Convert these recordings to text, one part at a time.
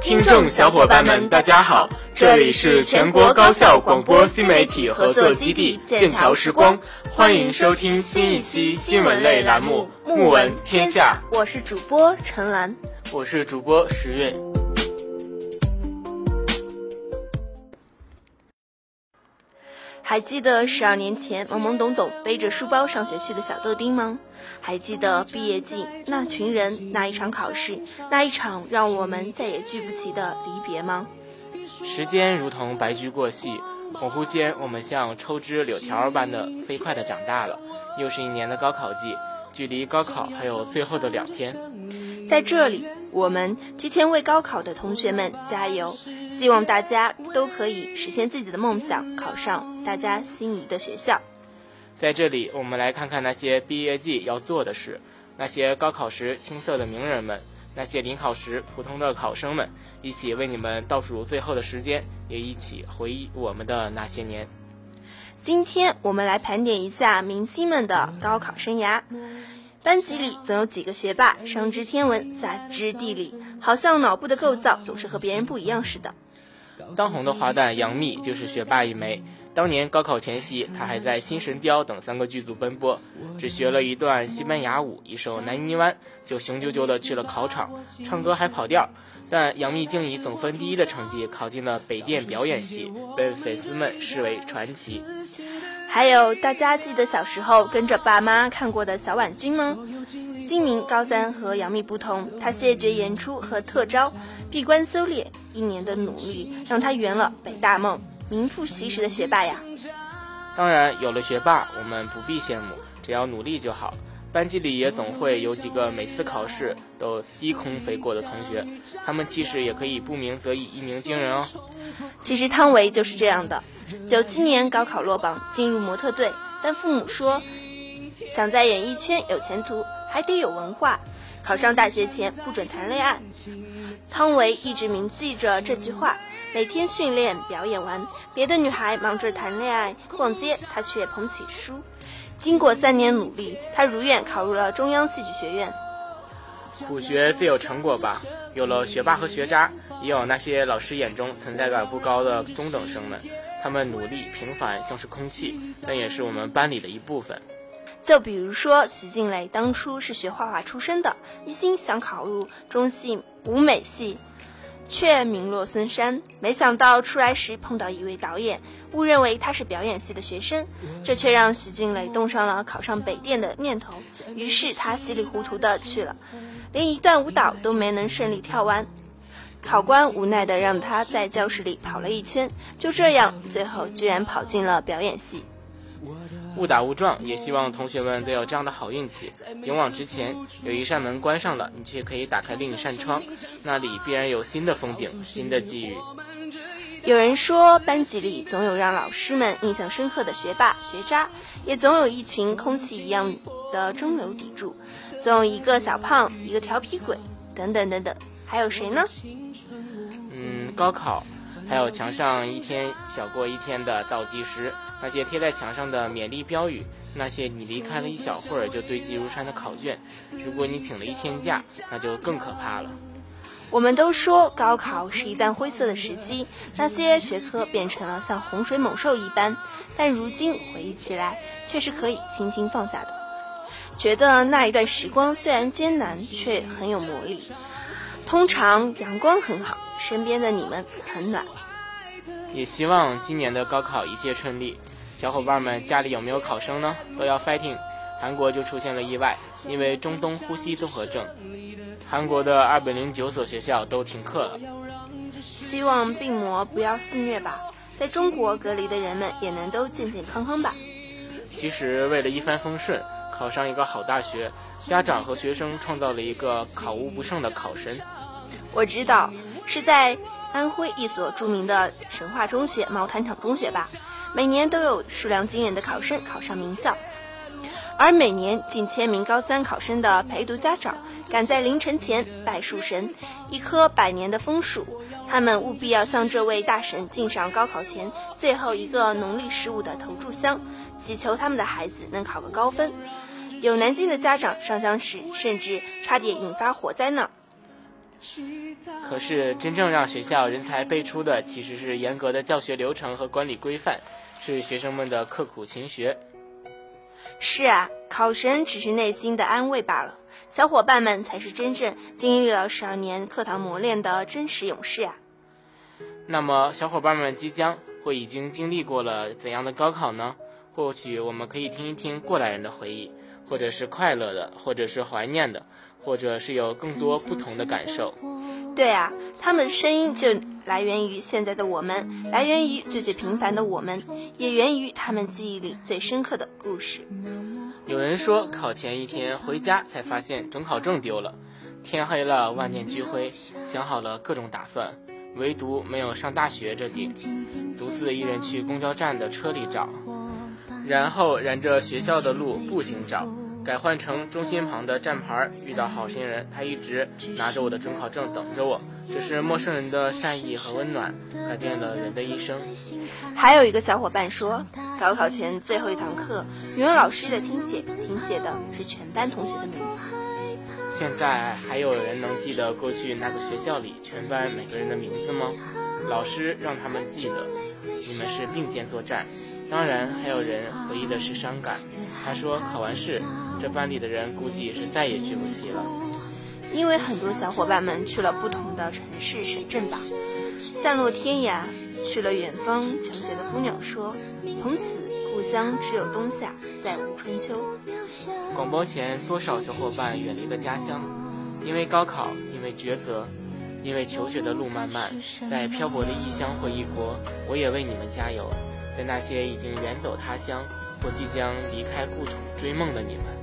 听众小伙伴们，大家好，这里是全国高校广播新媒体合作基地剑桥时光，欢迎收听新一期新闻类栏目《目闻天下》。我是主播陈兰，我是主播十月。还记得十二年前懵懵懂懂背着书包上学去的小豆丁吗？还记得毕业季那群人、那一场考试、那一场让我们再也聚不齐的离别吗？时间如同白驹过隙，恍惚间，我们像抽枝柳条般的飞快的长大了。又是一年的高考季，距离高考还有最后的两天。在这里，我们提前为高考的同学们加油，希望大家都可以实现自己的梦想，考上大家心仪的学校。在这里，我们来看看那些毕业季要做的事，那些高考时青涩的名人们，那些临考时普通的考生们，一起为你们倒数最后的时间，也一起回忆我们的那些年。今天我们来盘点一下明星们的高考生涯。班级里总有几个学霸，上知天文，下知地理，好像脑部的构造总是和别人不一样似的。当红的花旦杨幂就是学霸一枚。当年高考前夕，她还在《新神雕》等三个剧组奔波，只学了一段西班牙舞，一首《南泥湾》，就雄赳赳地去了考场，唱歌还跑调。但杨幂竟以总分第一的成绩考进了北电表演系，被粉丝们视为传奇。还有大家记得小时候跟着爸妈看过的小婉君吗？金明高三和杨幂不同，她谢绝演出和特招，闭关修炼，一年的努力让她圆了北大梦。名副其实的学霸呀！当然，有了学霸，我们不必羡慕，只要努力就好。班级里也总会有几个每次考试都低空飞过的同学，他们其实也可以不鸣则已，一鸣惊人哦。其实汤唯就是这样的，九七年高考落榜，进入模特队，但父母说，想在演艺圈有前途，还得有文化，考上大学前不准谈恋爱。汤唯一直铭记着这句话。每天训练表演完，别的女孩忙着谈恋爱、逛街，她却捧起书。经过三年努力，她如愿考入了中央戏剧学院。苦学自有成果吧，有了学霸和学渣，也有那些老师眼中存在感不高的中等生们。他们努力平凡，像是空气，但也是我们班里的一部分。就比如说徐静蕾，当初是学画画出身的，一心想考入中戏舞美系。却名落孙山，没想到出来时碰到一位导演，误认为他是表演系的学生，这却让徐静蕾动上了考上北电的念头。于是他稀里糊涂的去了，连一段舞蹈都没能顺利跳完。考官无奈的让他在教室里跑了一圈，就这样，最后居然跑进了表演系。误打误撞，也希望同学们都有这样的好运气，勇往直前。有一扇门关上了，你却可以打开另一扇窗，那里必然有新的风景、新的机遇。有人说，班级里总有让老师们印象深刻的学霸、学渣，也总有一群空气一样的中流砥柱，总有一个小胖、一个调皮鬼，等等等等。还有谁呢？嗯，高考，还有墙上一天小过一天的倒计时。那些贴在墙上的勉励标语，那些你离开了一小会儿就堆积如山的考卷，如果你请了一天假，那就更可怕了。我们都说高考是一段灰色的时期，那些学科变成了像洪水猛兽一般，但如今回忆起来，却是可以轻轻放下的。觉得那一段时光虽然艰难，却很有魔力。通常阳光很好，身边的你们很暖。也希望今年的高考一切顺利。小伙伴们家里有没有考生呢？都要 fighting。韩国就出现了意外，因为中东呼吸综合症，韩国的二百零九所学校都停课了。希望病魔不要肆虐吧，在中国隔离的人们也能都健健康康吧。其实为了一帆风顺，考上一个好大学，家长和学生创造了一个考无不胜的考神。我知道是在。安徽一所著名的神话中学——毛坦厂中学吧，每年都有数量惊人的考生考上名校，而每年近千名高三考生的陪读家长赶在凌晨前拜树神，一棵百年的枫树，他们务必要向这位大神敬上高考前最后一个农历十五的投注香，祈求他们的孩子能考个高分。有南京的家长上香时，甚至差点引发火灾呢。可是，真正让学校人才辈出的，其实是严格的教学流程和管理规范，是学生们的刻苦勤学。是啊，考神只是内心的安慰罢了，小伙伴们才是真正经历了十二年课堂磨练的真实勇士啊。那么，小伙伴们即将或已经经历过了怎样的高考呢？或许我们可以听一听过来人的回忆，或者是快乐的，或者是怀念的，或者是有更多不同的感受。对啊，他们的声音就来源于现在的我们，来源于最最平凡的我们，也源于他们记忆里最深刻的故事。有人说，考前一天回家才发现准考证丢了，天黑了，万念俱灰，想好了各种打算，唯独没有上大学这点，独自一人去公交站的车里找，然后沿着学校的路步行找。改换成中心旁的站牌，遇到好心人，他一直拿着我的准考证等着我。这是陌生人的善意和温暖，改变了人的一生。还有一个小伙伴说，高考前最后一堂课，语文老师的听写，听写的是全班同学的名字。现在还有人能记得过去那个学校里全班每个人的名字吗？老师让他们记得，你们是并肩作战。当然，还有人回忆的是伤感。他说，考完试。这班里的人估计是再也聚不齐了，因为很多小伙伴们去了不同的城市、省镇吧，散落天涯，去了远方。求学的姑娘说：“从此故乡只有冬夏，再无春秋。”广播前，多少小伙伴远离了家乡，因为高考，因为抉择，因为求学的路漫漫，在漂泊的异乡或异国，我也为你们加油。在那些已经远走他乡或即将离开故土追梦的你们。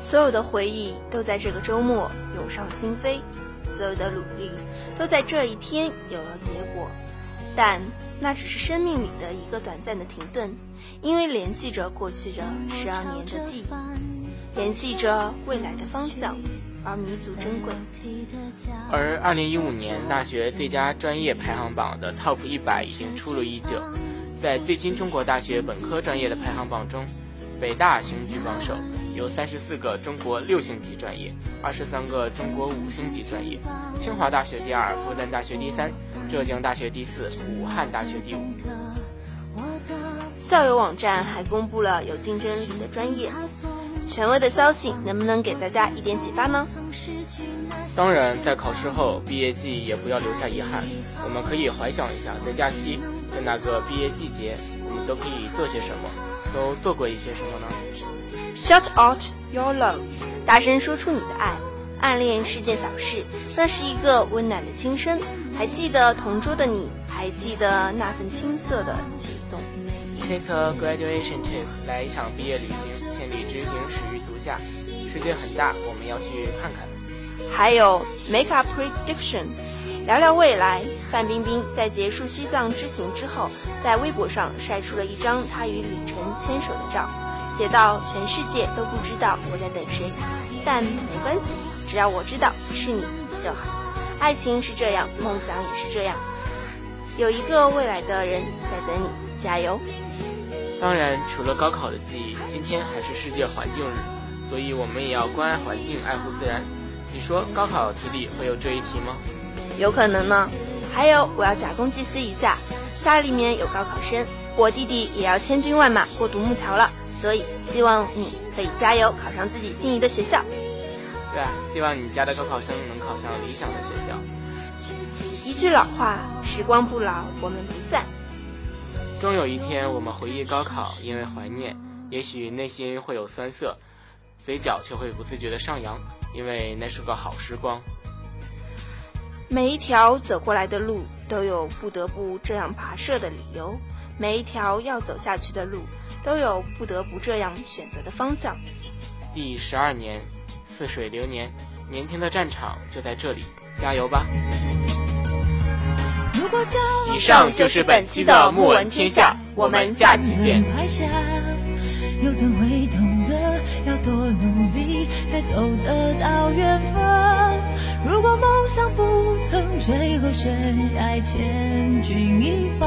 所有的回忆都在这个周末涌上心扉，所有的努力都在这一天有了结果，但那只是生命里的一个短暂的停顿，因为联系着过去的十二年的记忆，联系着未来的方向，而弥足珍贵。而二零一五年大学最佳专业排行榜的 TOP 一百已经出炉已久，在最新中国大学本科专业的排行榜中，北大雄居榜首。有三十四个中国六星级专业，二十三个中国五星级专业。清华大学第二，复旦大学第三，浙江大学第四，武汉大学第五。校友网站还公布了有竞争力的专业，权威的消息能不能给大家一点启发呢？当然，在考试后，毕业季也不要留下遗憾。我们可以怀想一下，在假期，在那个毕业季节，我们都可以做些什么，都做过一些什么呢？Shout out your love，大声说出你的爱。暗恋是件小事，那是一个温暖的轻声。还记得同桌的你，还记得那份青涩的悸动。Take a graduation trip，来一场毕业旅行，千里之行始于足下。世界很大，我们要去看看。还有 make a prediction，聊聊未来。范冰冰在结束西藏之行之后，在微博上晒出了一张她与李晨牵手的照。写到全世界都不知道我在等谁，但没关系，只要我知道是你就好。爱情是这样，梦想也是这样，有一个未来的人在等你，加油！当然，除了高考的记忆，今天还是世界环境日，所以我们也要关爱环境，爱护自然。你说高考题里会有这一题吗？有可能呢。还有，我要假公济私一下，家里面有高考生，我弟弟也要千军万马过独木桥了。所以，希望你可以加油，考上自己心仪的学校。对啊，希望你家的高考生能考上理想的学校。一句老话，时光不老，我们不散。终有一天，我们回忆高考，因为怀念，也许内心会有酸涩，嘴角却会不自觉的上扬，因为那是个好时光。每一条走过来的路，都有不得不这样跋涉的理由。每一条要走下去的路，都有不得不这样选择的方向。第十二年，似水流年，年轻的战场就在这里，加油吧！以上就是本期的《木闻天下》，我们下期见。又怎会懂得要多努力才走得到远方？如果梦想不曾坠落悬崖，千钧一发。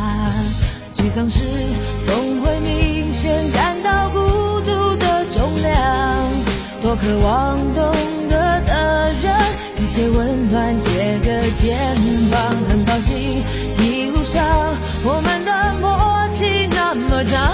丧时总会明显感到孤独的重量，多渴望懂得的人给些温暖，借个肩膀。很高兴一路上我们的默契那么长，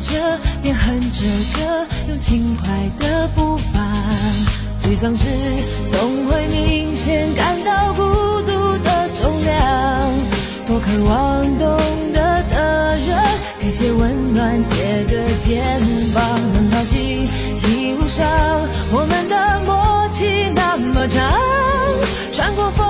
着边哼着歌，用轻快的步伐。沮丧时总会明显感到孤独的重量，多渴望懂得的人。给些温暖，借个肩膀，很高兴一路上我们的默契那么长，穿过风